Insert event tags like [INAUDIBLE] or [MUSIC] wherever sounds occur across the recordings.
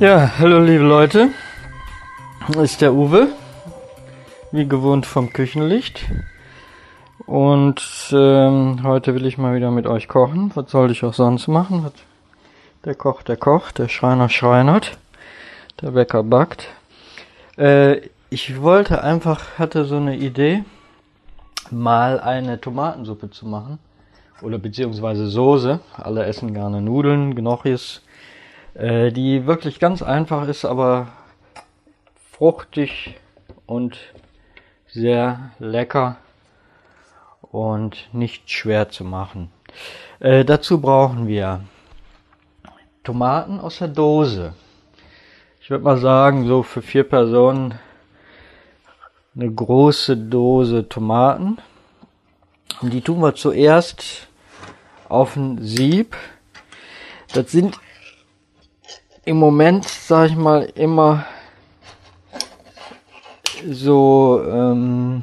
Ja, hallo liebe Leute. Ist der Uwe. Wie gewohnt vom Küchenlicht. Und ähm, heute will ich mal wieder mit euch kochen. Was soll ich auch sonst machen? Was, der Koch, der kocht, der Schreiner schreinert, der Bäcker backt. Äh, ich wollte einfach, hatte so eine Idee, mal eine Tomatensuppe zu machen. Oder beziehungsweise Soße. Alle essen gerne Nudeln, Gnocchis äh, die wirklich ganz einfach ist, aber fruchtig und sehr lecker und nicht schwer zu machen. Äh, dazu brauchen wir Tomaten aus der Dose. Ich würde mal sagen, so für vier Personen eine große Dose Tomaten. Und die tun wir zuerst auf ein Sieb. Das sind im Moment, sag ich mal, immer so ähm,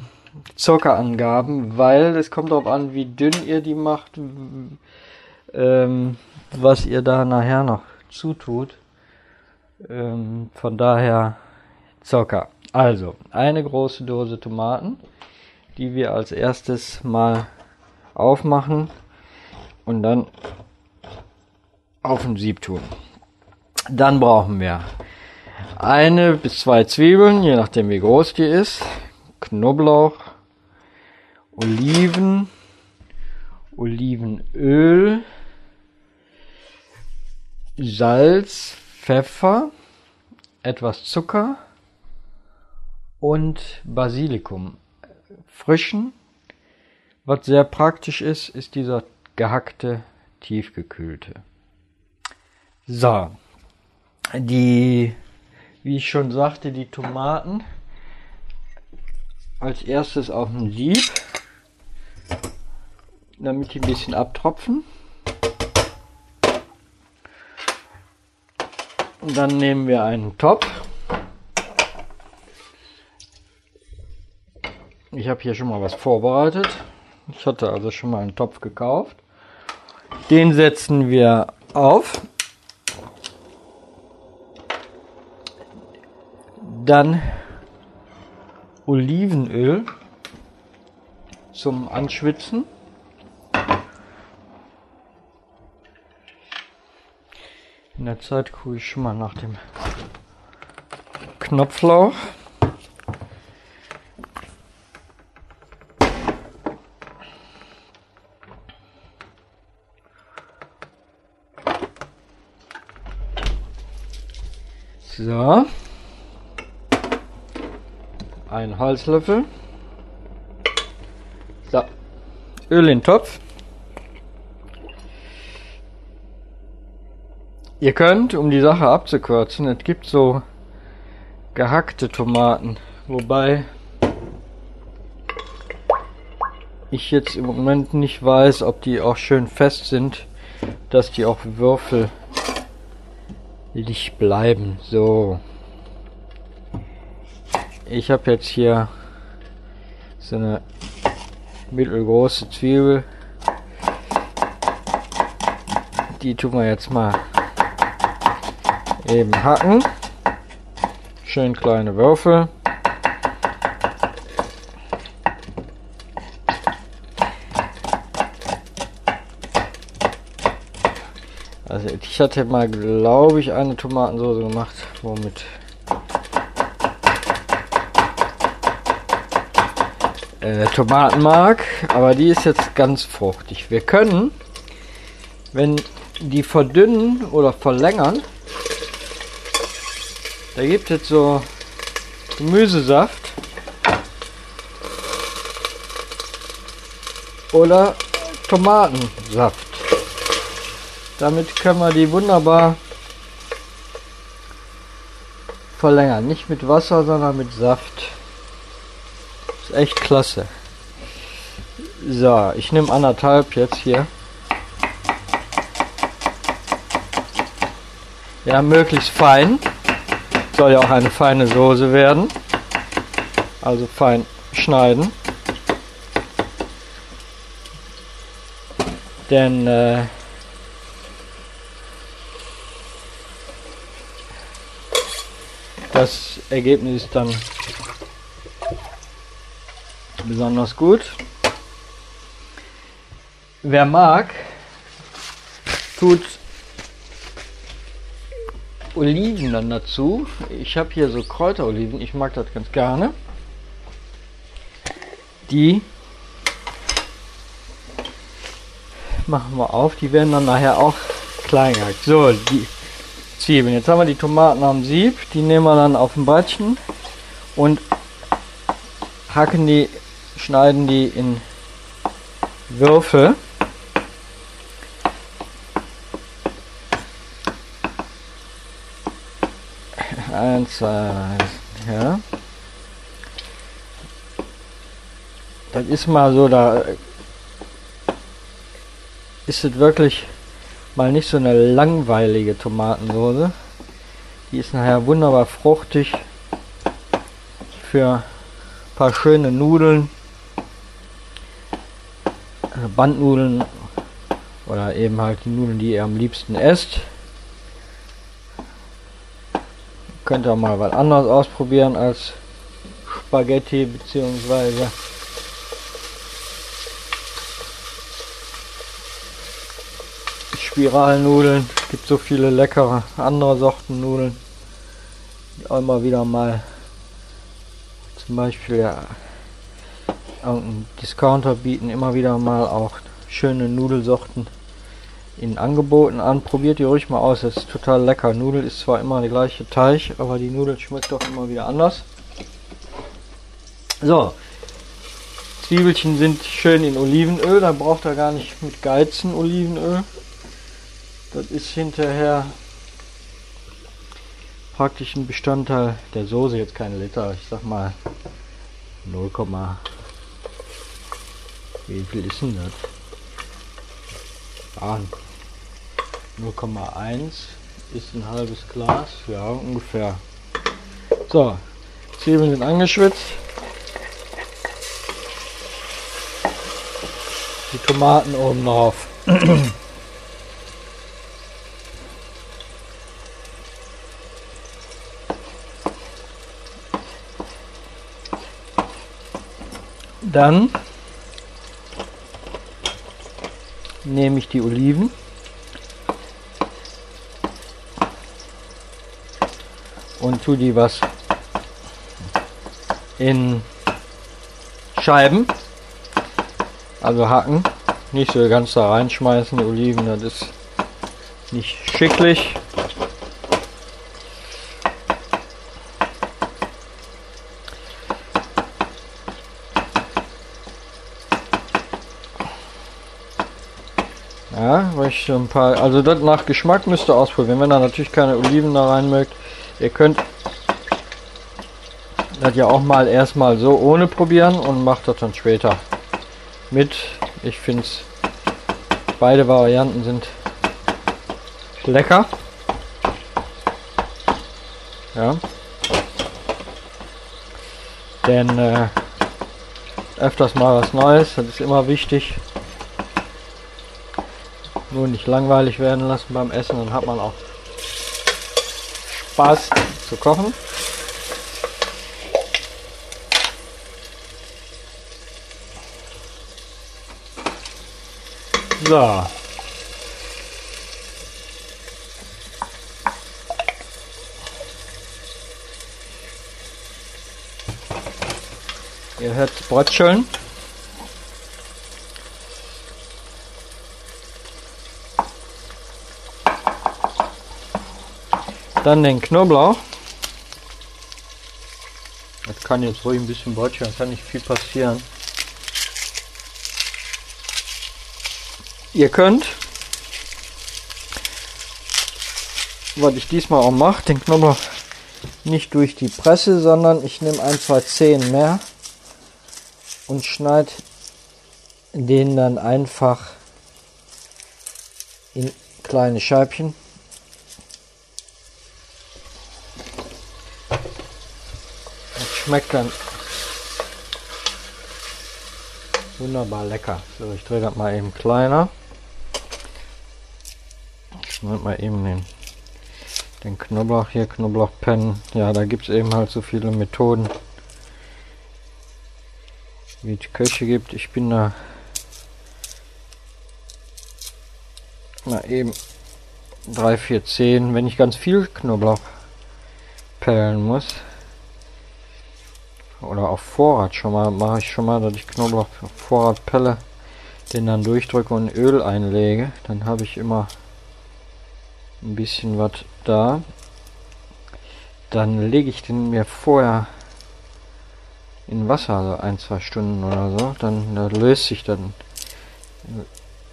Zuckerangaben, weil es kommt darauf an, wie dünn ihr die macht, ähm, was ihr da nachher noch zutut. Ähm, von daher Zucker. Also, eine große Dose Tomaten, die wir als erstes mal aufmachen und dann auf ein Sieb tun. Dann brauchen wir eine bis zwei Zwiebeln, je nachdem wie groß die ist, Knoblauch, Oliven, Olivenöl, Salz, Pfeffer, etwas Zucker und Basilikum. Frischen. Was sehr praktisch ist, ist dieser gehackte, tiefgekühlte. So, die, wie ich schon sagte, die Tomaten als erstes auf ein Sieb, damit die ein bisschen abtropfen. Und dann nehmen wir einen Topf. Ich habe hier schon mal was vorbereitet. Ich hatte also schon mal einen Topf gekauft. Den setzen wir auf. Dann Olivenöl zum Anschwitzen. In der Zeit gucke ich schon mal nach dem Knopflauch. So ein Holzlöffel. So, Öl in den Topf. Ihr könnt, um die Sache abzukürzen, es gibt so gehackte Tomaten, wobei ich jetzt im Moment nicht weiß, ob die auch schön fest sind, dass die auch würfelig bleiben. So. Ich habe jetzt hier so eine mittelgroße Zwiebel. Die tun wir jetzt mal eben hacken. Schön kleine Würfel. Also ich hatte mal, glaube ich, eine Tomatensauce gemacht, womit äh, Tomatenmark, aber die ist jetzt ganz fruchtig. Wir können, wenn die verdünnen oder verlängern, da gibt es so Gemüsesaft oder Tomatensaft. Damit können wir die wunderbar verlängern. Nicht mit Wasser, sondern mit Saft. Ist echt klasse. So, ich nehme anderthalb jetzt hier. Ja, möglichst fein. Soll ja auch eine feine Soße werden. Also fein schneiden. Denn äh, das Ergebnis ist dann besonders gut. Wer mag, tut Oliven dann dazu. Ich habe hier so Kräuteroliven, ich mag das ganz gerne. Die machen wir auf, die werden dann nachher auch klein gehackt. So, die Zwiebeln. Jetzt haben wir die Tomaten am Sieb, die nehmen wir dann auf dem Brettchen und hacken die, schneiden die in Würfel. Eins, zwei, ja. Das ist mal so, da ist es wirklich mal nicht so eine langweilige Tomatensoße. Die ist nachher wunderbar fruchtig für ein paar schöne Nudeln, Bandnudeln oder eben halt die Nudeln, die ihr am liebsten esst. Könnt ihr mal was anderes ausprobieren als Spaghetti beziehungsweise Spiralnudeln. Es gibt so viele leckere andere Sorten Nudeln, auch immer wieder mal zum Beispiel ja, irgendein Discounter bieten immer wieder mal auch schöne Nudelsorten in Angeboten an. Probiert die ruhig mal aus, das ist total lecker. Nudel ist zwar immer der gleiche Teig, aber die Nudel schmeckt doch immer wieder anders. So, Zwiebelchen sind schön in Olivenöl, da braucht er gar nicht mit Geizen Olivenöl. Das ist hinterher praktisch ein Bestandteil der Soße, jetzt kein Liter, ich sag mal 0, wie viel ist denn das? Ah, 0,1 ist ein halbes Glas, ja ungefähr. So, Zwiebeln sind angeschwitzt. Die Tomaten oben drauf. [CLEARS THROAT] Dann nehme ich die Oliven. Und tue die was in Scheiben, also hacken, nicht so ganz da reinschmeißen, die Oliven, das ist nicht schicklich. Ja, weil ich ein paar, also das nach Geschmack müsst ihr ausprobieren. Wenn ihr natürlich keine Oliven da rein mögt, ihr könnt das ja auch mal erstmal so ohne probieren und macht das dann später mit. Ich finde es, beide Varianten sind lecker. Ja. Denn äh, öfters mal was Neues, das ist immer wichtig nur nicht langweilig werden lassen beim Essen, dann hat man auch Spaß zu kochen. So. Ihr hört Brötcheln. Dann den Knoblauch. Das kann jetzt ruhig ein bisschen brötchen, kann nicht viel passieren. Ihr könnt, was ich diesmal auch mache, den Knoblauch nicht durch die Presse, sondern ich nehme ein, zwei Zehen mehr und schneide den dann einfach in kleine Scheibchen. Schmeckt dann wunderbar lecker. So, ich drehe das mal eben kleiner. Ich schneide mal eben den Den Knoblauch hier, Knoblauchpennen. Ja, da gibt es eben halt so viele Methoden, wie es Köche gibt. Ich bin da mal eben 3, 4, 10. Wenn ich ganz viel Knoblauch pellen muss, oder auf Vorrat schon mal, mache ich schon mal, dass ich Knoblauch auf Vorrat pelle, den dann durchdrücke und Öl einlege. Dann habe ich immer ein bisschen was da. Dann lege ich den mir vorher in Wasser, also ein, zwei Stunden oder so. Dann da löst sich dann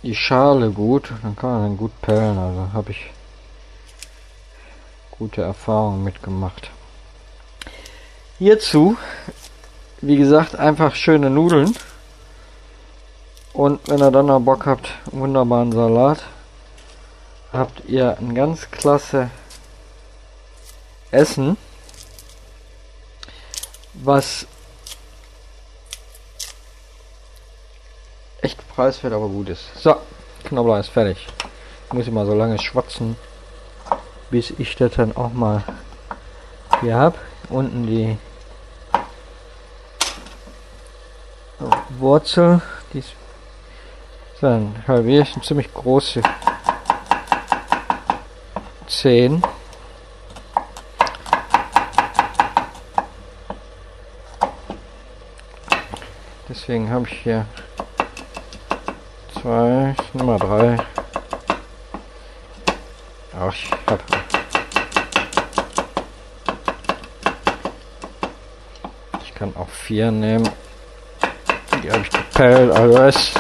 die Schale gut. Dann kann man dann gut pellen. Also habe ich gute Erfahrungen mitgemacht. Hierzu, wie gesagt, einfach schöne Nudeln. Und wenn ihr dann noch Bock habt, wunderbaren Salat, habt ihr ein ganz klasse Essen, was echt preiswert, aber gut ist. So, Knoblauch ist fertig. Muss ich mal so lange schwatzen, bis ich das dann auch mal hier habe. Unten die Wurzel, die ist dann halbiere ich ziemlich große 10. Deswegen habe ich hier zwei, Nummer drei. Ach, ich habe ich kann auch vier nehmen. Die habe ich gepellt, alles.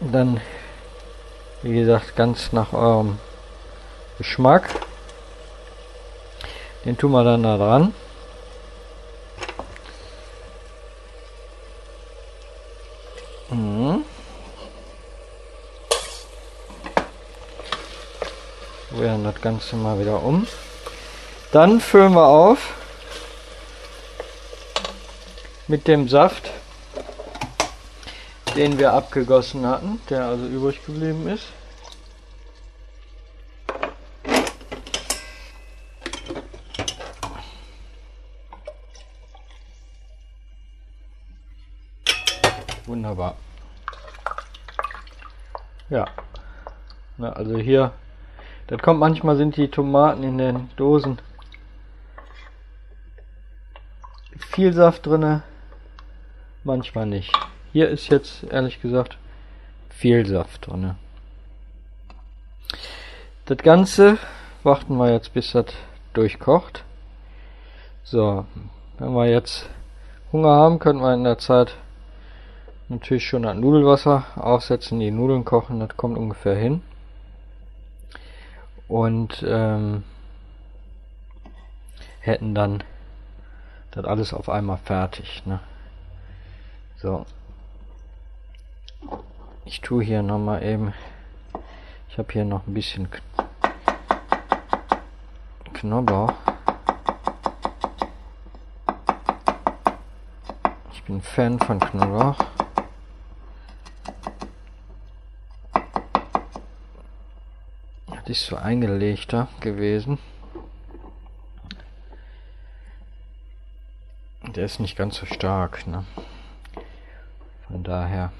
Dann wie gesagt, ganz nach eurem Geschmack. Den tun wir dann da dran. Mhm. Rühren das Ganze mal wieder um. Dann füllen wir auf mit dem Saft den wir abgegossen hatten, der also übrig geblieben ist. Wunderbar. Ja. Na, also hier, das kommt manchmal sind die Tomaten in den Dosen viel Saft drinne, manchmal nicht. Hier ist jetzt ehrlich gesagt viel Saft drin. Das Ganze warten wir jetzt bis das durchkocht. So, wenn wir jetzt Hunger haben, können wir in der Zeit natürlich schon das Nudelwasser aufsetzen, die Nudeln kochen, das kommt ungefähr hin. Und ähm, hätten dann das alles auf einmal fertig. Ne? So, ich tue hier nochmal eben. Ich habe hier noch ein bisschen Knoblauch. Ich bin Fan von Knoblauch. Das ist so eingelegter gewesen. Der ist nicht ganz so stark, ne? Daher.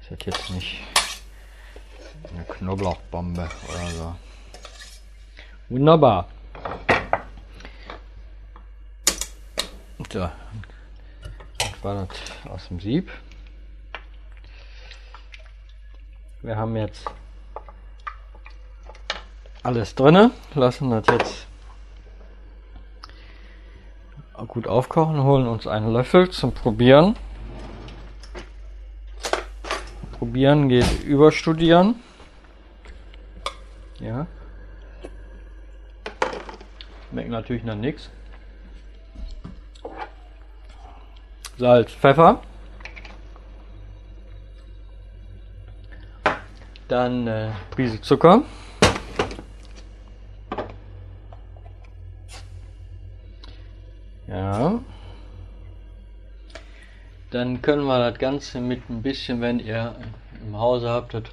Ist das jetzt nicht eine Knoblauchbombe oder so. Wunderbar. So. Das war das aus dem Sieb. Wir haben jetzt alles drinne, lassen das jetzt gut aufkochen, holen uns einen Löffel zum Probieren. Probieren geht überstudieren. Ja. Schmeckt natürlich nach nichts. Salz, Pfeffer. Dann äh, Prise Zucker. Dann können wir das Ganze mit ein bisschen, wenn ihr im Hause habt, das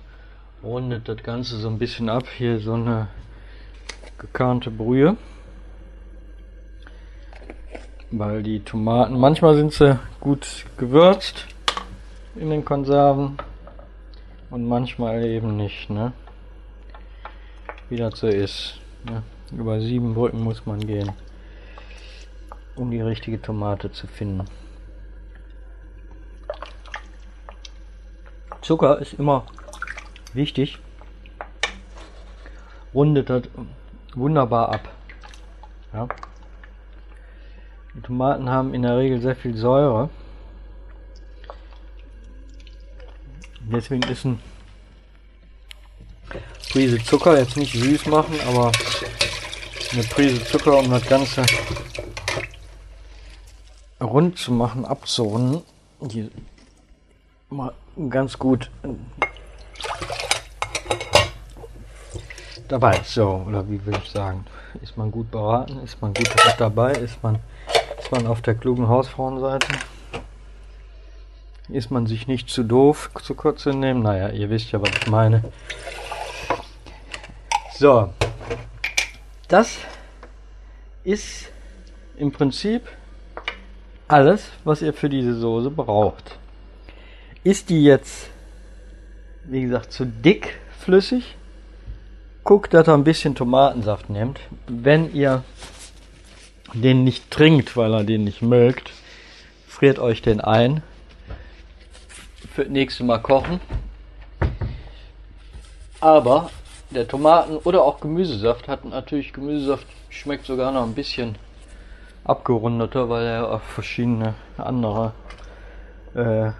rundet das Ganze so ein bisschen ab. Hier so eine gekernte Brühe. Weil die Tomaten, manchmal sind sie gut gewürzt in den Konserven und manchmal eben nicht, ne? Wie das so ist. Ne? Über sieben Brücken muss man gehen, um die richtige Tomate zu finden. Zucker ist immer wichtig. Rundet das wunderbar ab. Ja. Die Tomaten haben in der Regel sehr viel Säure. Deswegen ist ein Prise Zucker jetzt nicht süß machen, aber eine Prise Zucker, um das Ganze rund zu machen, abzurunden, mal ganz gut dabei. So, oder wie will ich sagen? Ist man gut beraten? Ist man gut dabei? Ist man ist man auf der klugen Hausfrauenseite? Ist man sich nicht zu doof, zu kurz zu nehmen? Naja, ihr wisst ja, was ich meine. So. Das ist im Prinzip alles, was ihr für diese Soße braucht. Ist die jetzt, wie gesagt, zu dick flüssig? Guckt, dass ihr ein bisschen Tomatensaft nehmt. Wenn ihr den nicht trinkt, weil er den nicht mögt, friert euch den ein. Für das nächste Mal kochen. Aber der Tomaten- oder auch Gemüsesaft hat natürlich, Gemüsesaft schmeckt sogar noch ein bisschen abgerundeter, weil er auch verschiedene andere äh,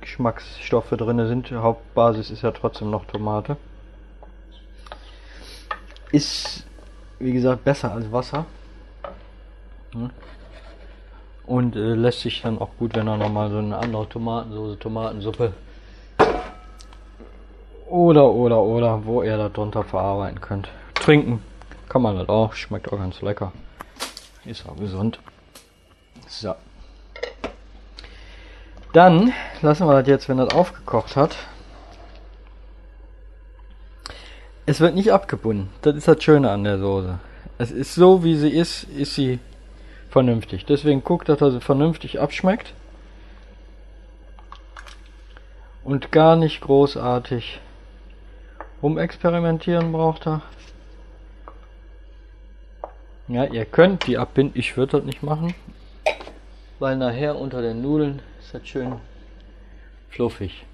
Geschmacksstoffe drin sind. Hauptbasis ist ja trotzdem noch Tomate. Ist, wie gesagt, besser als Wasser. Und äh, lässt sich dann auch gut, wenn er nochmal so eine andere Tomatensoße, Tomatensuppe oder, oder, oder, wo ihr da drunter verarbeiten könnt. Trinken kann man das auch, schmeckt auch ganz lecker. Ist auch gesund. So. Dann lassen wir das jetzt, wenn das aufgekocht hat. Es wird nicht abgebunden. Das ist das Schöne an der Soße. Es ist so, wie sie ist, ist sie vernünftig. Deswegen guckt, dass er sie vernünftig abschmeckt. Und gar nicht großartig rumexperimentieren braucht er. Ja, ihr könnt die abbinden. Ich würde das nicht machen. Weil nachher unter den Nudeln ist das schön fluffig.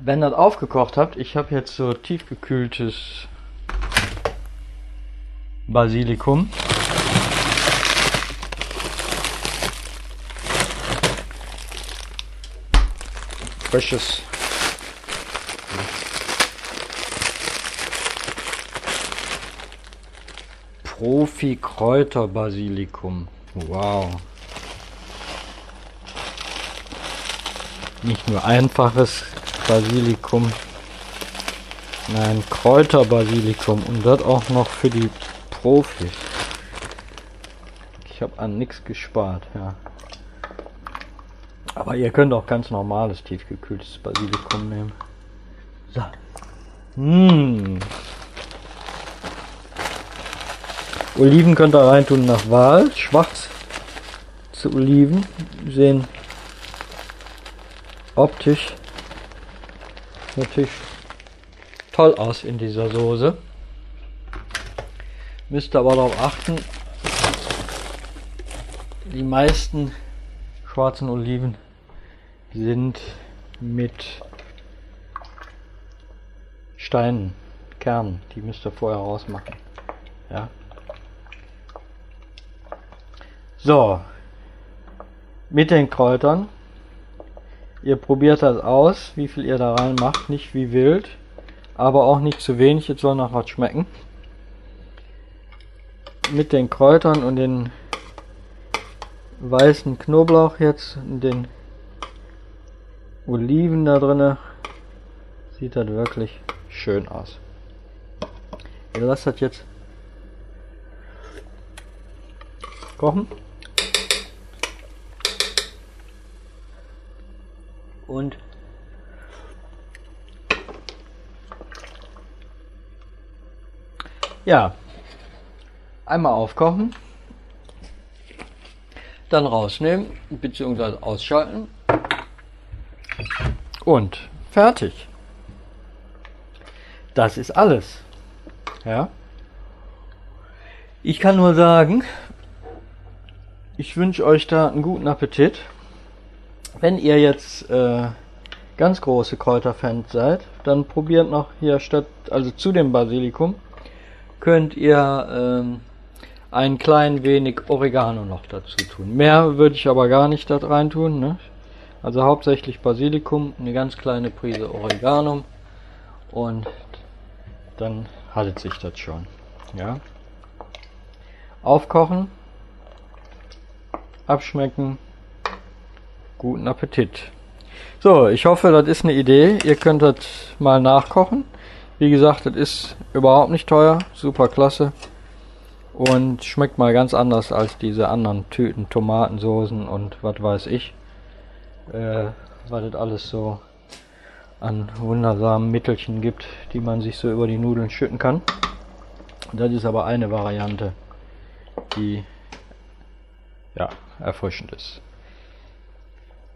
Wenn das aufgekocht habt, ich habe jetzt so tiefgekühltes Basilikum. Frisches Profi Kräuterbasilikum. Wow. Nicht nur einfaches Basilikum. Nein, Kräuterbasilikum. Und das auch noch für die Profis. Ich habe an nichts gespart, ja. Aber ihr könnt auch ganz normales tiefgekühltes Basilikum nehmen. So. Mmh. Oliven könnt ihr reintun nach Wahl. Schwarz zu Oliven sehen optisch natürlich toll aus in dieser Soße. Müsst aber darauf achten, die meisten schwarzen Oliven sind mit Steinen, Kernen. Die müsst ihr vorher rausmachen. Ja. So, mit den Kräutern. Ihr probiert das aus, wie viel ihr da rein macht, nicht wie wild, aber auch nicht zu wenig, jetzt soll noch was schmecken. Mit den Kräutern und den weißen Knoblauch jetzt und den Oliven da drinne sieht das wirklich schön aus. Ihr lasst das jetzt kochen. und ja, einmal aufkochen, dann rausnehmen bzw. ausschalten und fertig. Das ist alles. Ja. Ich kann nur sagen, ich wünsche euch da einen guten Appetit. Wenn ihr jetzt äh, ganz große Kräuterfans seid, dann probiert noch hier statt, also zu dem Basilikum, könnt ihr ähm, ein klein wenig Oregano noch dazu tun. Mehr würde ich aber gar nicht da rein tun. Ne? Also hauptsächlich Basilikum, eine ganz kleine Prise Oregano und dann haltet sich das schon. Ja. Aufkochen, abschmecken, guten Appetit. So, ich hoffe, das ist eine Idee. Ihr könnt das mal nachkochen. Wie gesagt, das ist überhaupt nicht teuer, super klasse und schmeckt mal ganz anders als diese anderen Tüten Tomatensoßen und was weiß ich, äh, was das alles so an wundersamen Mittelchen gibt, die man sich so über die Nudeln schütten kann. Das ist aber eine Variante, die ja erfrischend ist.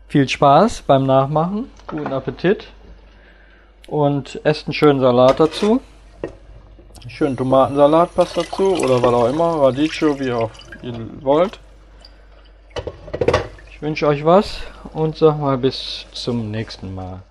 Viel Spaß beim Nachmachen, guten Appetit und esst einen schönen Salat dazu. Schönen Tomatensalat passt dazu oder was auch immer, Radicchio, wie auch ihr wollt. Ich wünsche euch was und sag mal bis zum nächsten Mal.